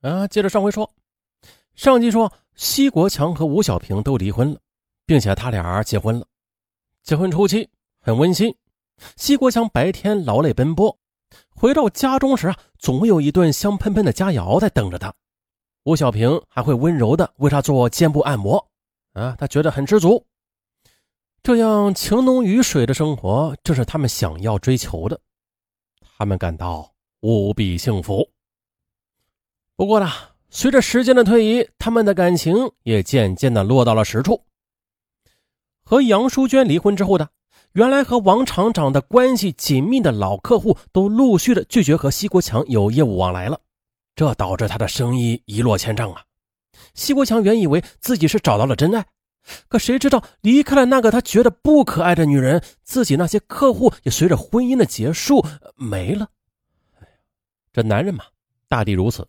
啊，接着上回说，上集说西国强和吴小平都离婚了，并且他俩结婚了。结婚初期很温馨，西国强白天劳累奔波，回到家中时啊，总会有一顿香喷喷的佳肴在等着他。吴小平还会温柔的为他做肩部按摩，啊，他觉得很知足。这样情浓于水的生活，正是他们想要追求的，他们感到无比幸福。不过呢，随着时间的推移，他们的感情也渐渐的落到了实处。和杨淑娟离婚之后的，原来和王厂长的关系紧密的老客户，都陆续的拒绝和西国强有业务往来了，这导致他的生意一落千丈啊。西国强原以为自己是找到了真爱。可谁知道，离开了那个他觉得不可爱的女人，自己那些客户也随着婚姻的结束没了。这男人嘛，大抵如此，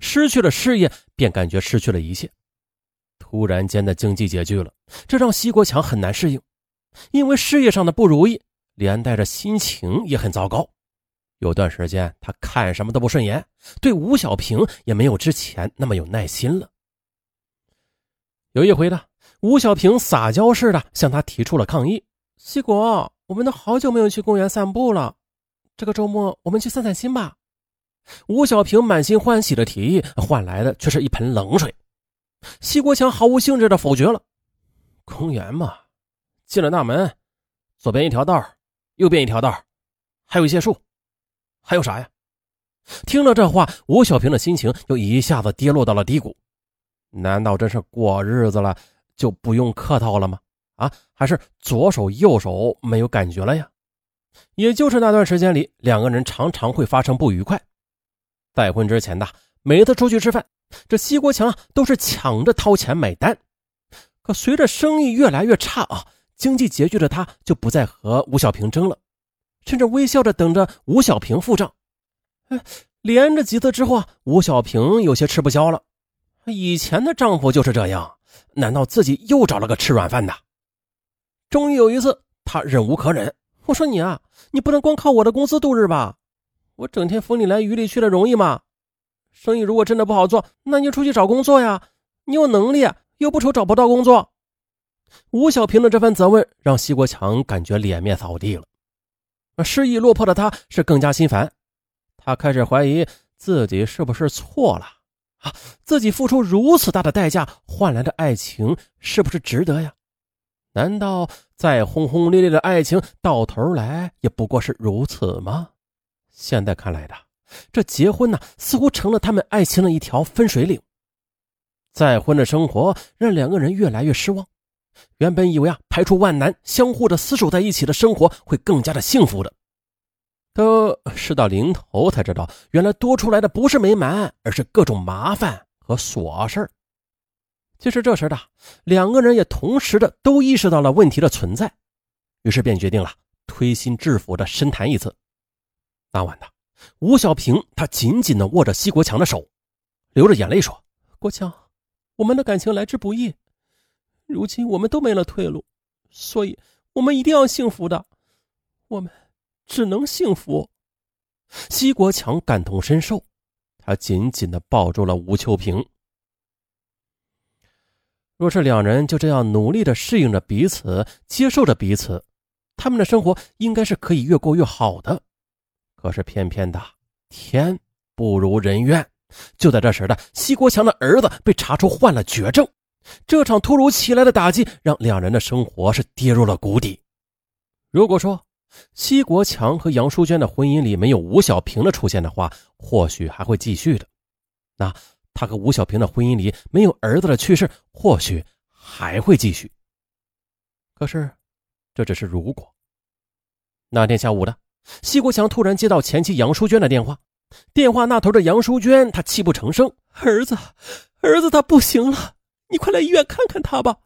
失去了事业，便感觉失去了一切。突然间的经济拮据了，这让西国强很难适应，因为事业上的不如意，连带着心情也很糟糕。有段时间，他看什么都不顺眼，对吴小平也没有之前那么有耐心了。有一回呢。吴小平撒娇似的向他提出了抗议：“西国，我们都好久没有去公园散步了，这个周末我们去散散心吧。”吴小平满心欢喜的提议，换来的却是一盆冷水。西国强毫无兴致的否决了：“公园嘛，进了大门，左边一条道，右边一条道，还有一些树，还有啥呀？”听了这话，吴小平的心情又一下子跌落到了低谷。难道真是过日子了？就不用客套了吗？啊，还是左手右手没有感觉了呀？也就是那段时间里，两个人常常会发生不愉快。再婚之前的每次出去吃饭，这西国强都是抢着掏钱买单。可随着生意越来越差啊，经济拮据的他就不再和吴小平争了，甚至微笑着等着吴小平付账。哎，连着几次之后啊，吴小平有些吃不消了。以前的丈夫就是这样。难道自己又找了个吃软饭的？终于有一次，他忍无可忍，我说：“你啊，你不能光靠我的工资度日吧？我整天风里来雨里去的容易吗？生意如果真的不好做，那你就出去找工作呀！你有能力，又不愁找不到工作。”吴小平的这番责问让西国强感觉脸面扫地了。失意落魄的他，是更加心烦。他开始怀疑自己是不是错了。啊！自己付出如此大的代价换来的爱情，是不是值得呀？难道再轰轰烈烈的爱情，到头来也不过是如此吗？现在看来的，这结婚呢，似乎成了他们爱情的一条分水岭。再婚的生活让两个人越来越失望。原本以为啊，排除万难，相互的厮守在一起的生活会更加的幸福的。都事到临头才知道，原来多出来的不是美满，而是各种麻烦和琐事其实这时的两个人也同时的都意识到了问题的存在，于是便决定了推心置腹的深谈一次。那晚的吴小平，他紧紧的握着西国强的手，流着眼泪说：“国强，我们的感情来之不易，如今我们都没了退路，所以我们一定要幸福的，我们。”只能幸福。西国强感同身受，他紧紧的抱住了吴秋平。若是两人就这样努力的适应着彼此，接受着彼此，他们的生活应该是可以越过越好的。可是偏偏的天不如人愿，就在这时的西国强的儿子被查出患了绝症。这场突如其来的打击，让两人的生活是跌入了谷底。如果说，西国强和杨淑娟的婚姻里没有吴小平的出现的话，或许还会继续的。那他和吴小平的婚姻里没有儿子的去世，或许还会继续。可是，这只是如果。那天下午的，西国强突然接到前妻杨淑娟的电话，电话那头的杨淑娟，她泣不成声：“儿子，儿子他不行了，你快来医院看看他吧。”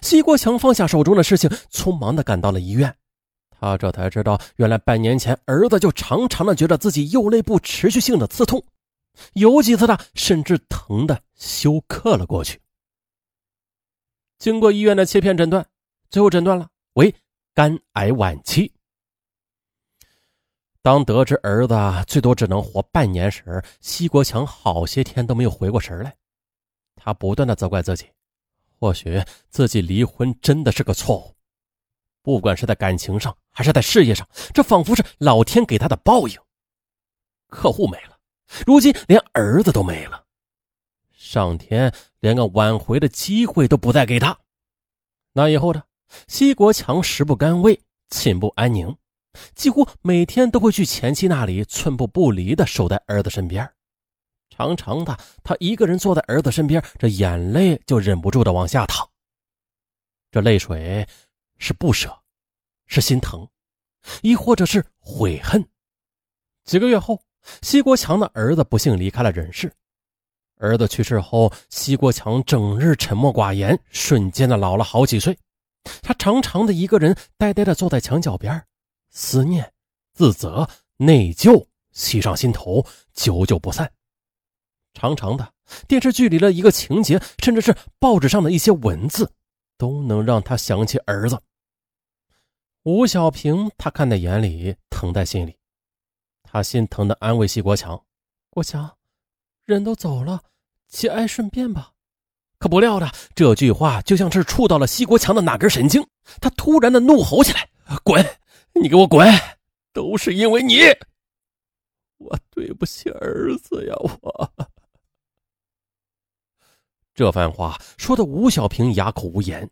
西国强放下手中的事情，匆忙的赶到了医院。他这才知道，原来半年前儿子就常常的觉得自己右肋部持续性的刺痛，有几次他甚至疼的休克了过去。经过医院的切片诊断，最后诊断了为肝癌晚期。当得知儿子最多只能活半年时，西国强好些天都没有回过神来。他不断的责怪自己，或许自己离婚真的是个错误。不管是在感情上还是在事业上，这仿佛是老天给他的报应。客户没了，如今连儿子都没了，上天连个挽回的机会都不再给他。那以后呢？西国强食不甘味，寝不安宁。几乎每天都会去前妻那里，寸步不离的守在儿子身边。常常的，他一个人坐在儿子身边，这眼泪就忍不住的往下淌。这泪水是不舍，是心疼，亦或者是悔恨。几个月后，西国强的儿子不幸离开了人世。儿子去世后，西国强整日沉默寡言，瞬间的老了好几岁。他常常的一个人呆呆的坐在墙角边。思念、自责、内疚袭上心头，久久不散。长长的电视剧里的一个情节，甚至是报纸上的一些文字，都能让他想起儿子吴小平。他看在眼里，疼在心里。他心疼的安慰西国强：“国强，人都走了，节哀顺变吧。”可不料的，这句话就像是触到了西国强的哪根神经，他突然的怒吼起来：“滚！”你给我滚！都是因为你，我对不起儿子呀！我这番话说的吴小平哑口无言。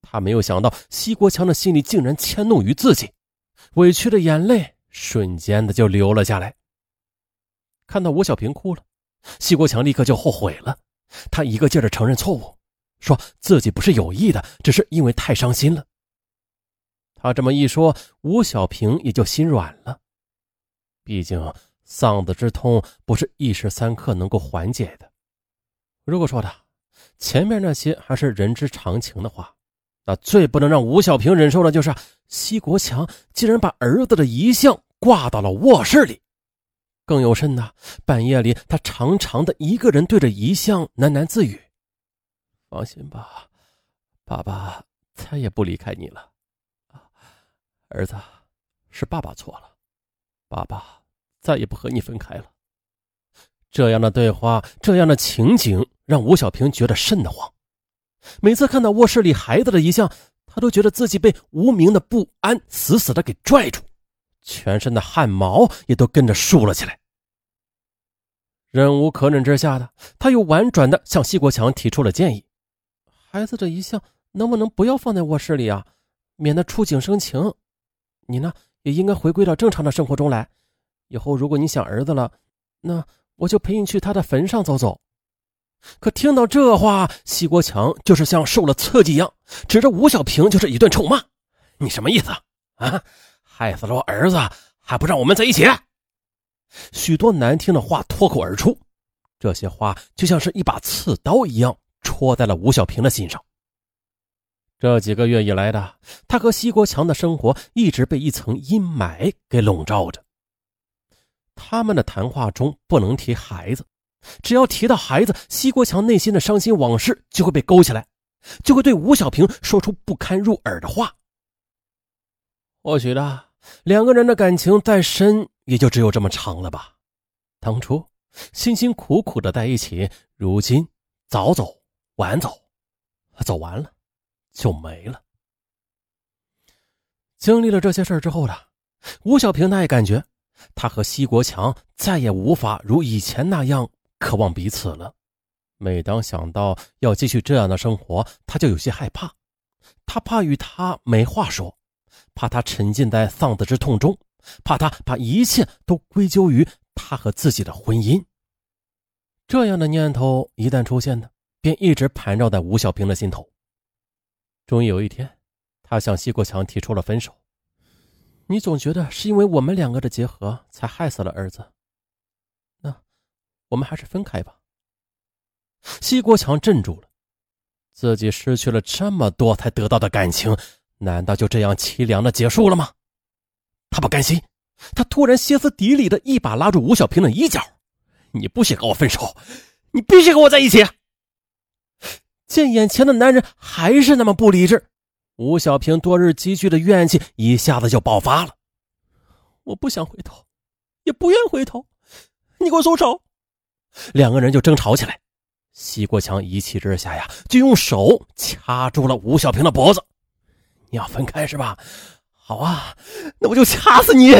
他没有想到西国强的心里竟然迁怒于自己，委屈的眼泪瞬间的就流了下来。看到吴小平哭了，西国强立刻就后悔了。他一个劲儿的承认错误，说自己不是有意的，只是因为太伤心了。他这么一说，吴小平也就心软了。毕竟丧子之痛不是一时三刻能够缓解的。如果说的前面那些还是人之常情的话，那最不能让吴小平忍受的就是西国强竟然把儿子的遗像挂到了卧室里。更有甚的，半夜里他常常的一个人对着遗像喃喃自语：“放心吧，爸爸再也不离开你了。”儿子，是爸爸错了，爸爸再也不和你分开了。这样的对话，这样的情景，让吴小平觉得瘆得慌。每次看到卧室里孩子的遗像，他都觉得自己被无名的不安死死的给拽住，全身的汗毛也都跟着竖了起来。忍无可忍之下的，他又婉转的向西国强提出了建议：孩子的遗像能不能不要放在卧室里啊，免得触景生情。你呢，也应该回归到正常的生活中来。以后如果你想儿子了，那我就陪你去他的坟上走走。可听到这话，西国强就是像受了刺激一样，指着吴小平就是一顿臭骂：“你什么意思啊？害死了我儿子，还不让我们在一起？”许多难听的话脱口而出，这些话就像是一把刺刀一样戳在了吴小平的心上。这几个月以来的，他和西国强的生活一直被一层阴霾给笼罩着。他们的谈话中不能提孩子，只要提到孩子，西国强内心的伤心往事就会被勾起来，就会对吴小平说出不堪入耳的话。或许的，两个人的感情再深，也就只有这么长了吧。当初辛辛苦苦的在一起，如今早走晚走，走完了。就没了。经历了这些事之后呢，吴小平他也感觉，他和西国强再也无法如以前那样渴望彼此了。每当想到要继续这样的生活，他就有些害怕。他怕与他没话说，怕他沉浸在丧子之痛中，怕他把一切都归咎于他和自己的婚姻。这样的念头一旦出现呢，便一直盘绕在吴小平的心头。终于有一天，他向西国强提出了分手。你总觉得是因为我们两个的结合才害死了儿子，那我们还是分开吧。西国强镇住了，自己失去了这么多才得到的感情，难道就这样凄凉的结束了吗？他不甘心，他突然歇斯底里的一把拉住吴小平的衣角：“你不许跟我分手，你必须跟我在一起。”见眼前的男人还是那么不理智，吴小平多日积蓄的怨气一下子就爆发了。我不想回头，也不愿回头，你给我松手！两个人就争吵起来。西国强一气之下呀，就用手掐住了吴小平的脖子。你要分开是吧？好啊，那我就掐死你！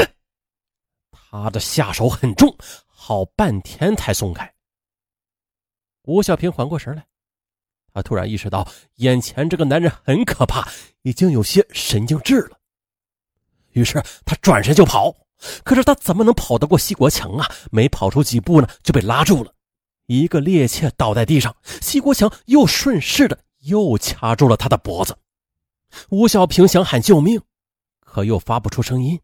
他的下手很重，好半天才松开。吴小平缓过神来，他突然意识到眼前这个男人很可怕，已经有些神经质了。于是他转身就跑，可是他怎么能跑得过西国强啊？没跑出几步呢，就被拉住了。一个趔趄倒在地上，西国强又顺势的又掐住了他的脖子。吴小平想喊救命，可又发不出声音。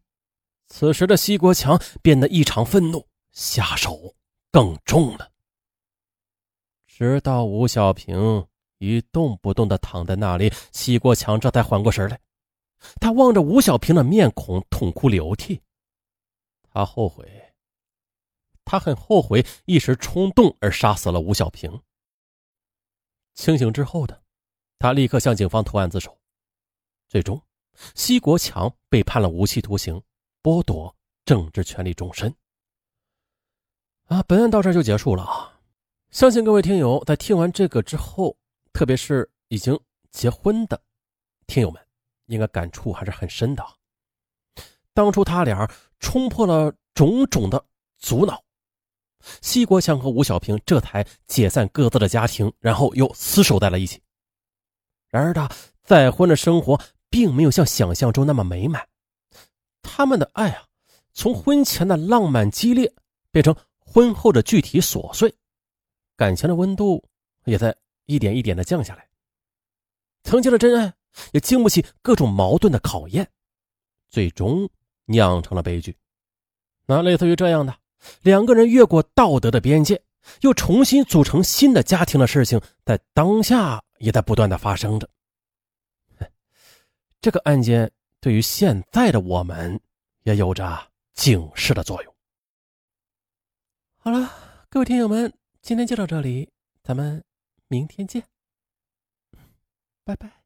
此时的西国强变得异常愤怒，下手更重了。直到吴小平一动不动的躺在那里，西国强这才缓过神来。他望着吴小平的面孔，痛哭流涕。他后悔，他很后悔一时冲动而杀死了吴小平。清醒之后的他，立刻向警方投案自首。最终，西国强被判了无期徒刑，剥夺政治权利终身。啊，本案到这就结束了啊！相信各位听友在听完这个之后，特别是已经结婚的听友们。应该感触还是很深的。当初他俩冲破了种种的阻挠，西国强和吴小平这才解散各自的家庭，然后又厮守在了一起。然而，他再婚的生活并没有像想象中那么美满。他们的爱啊，从婚前的浪漫激烈变成婚后的具体琐碎，感情的温度也在一点一点的降下来。曾经的真爱。也经不起各种矛盾的考验，最终酿成了悲剧。那类似于这样的两个人越过道德的边界，又重新组成新的家庭的事情，在当下也在不断的发生着。这个案件对于现在的我们也有着警示的作用。好了，各位听友们，今天就到这里，咱们明天见，拜拜。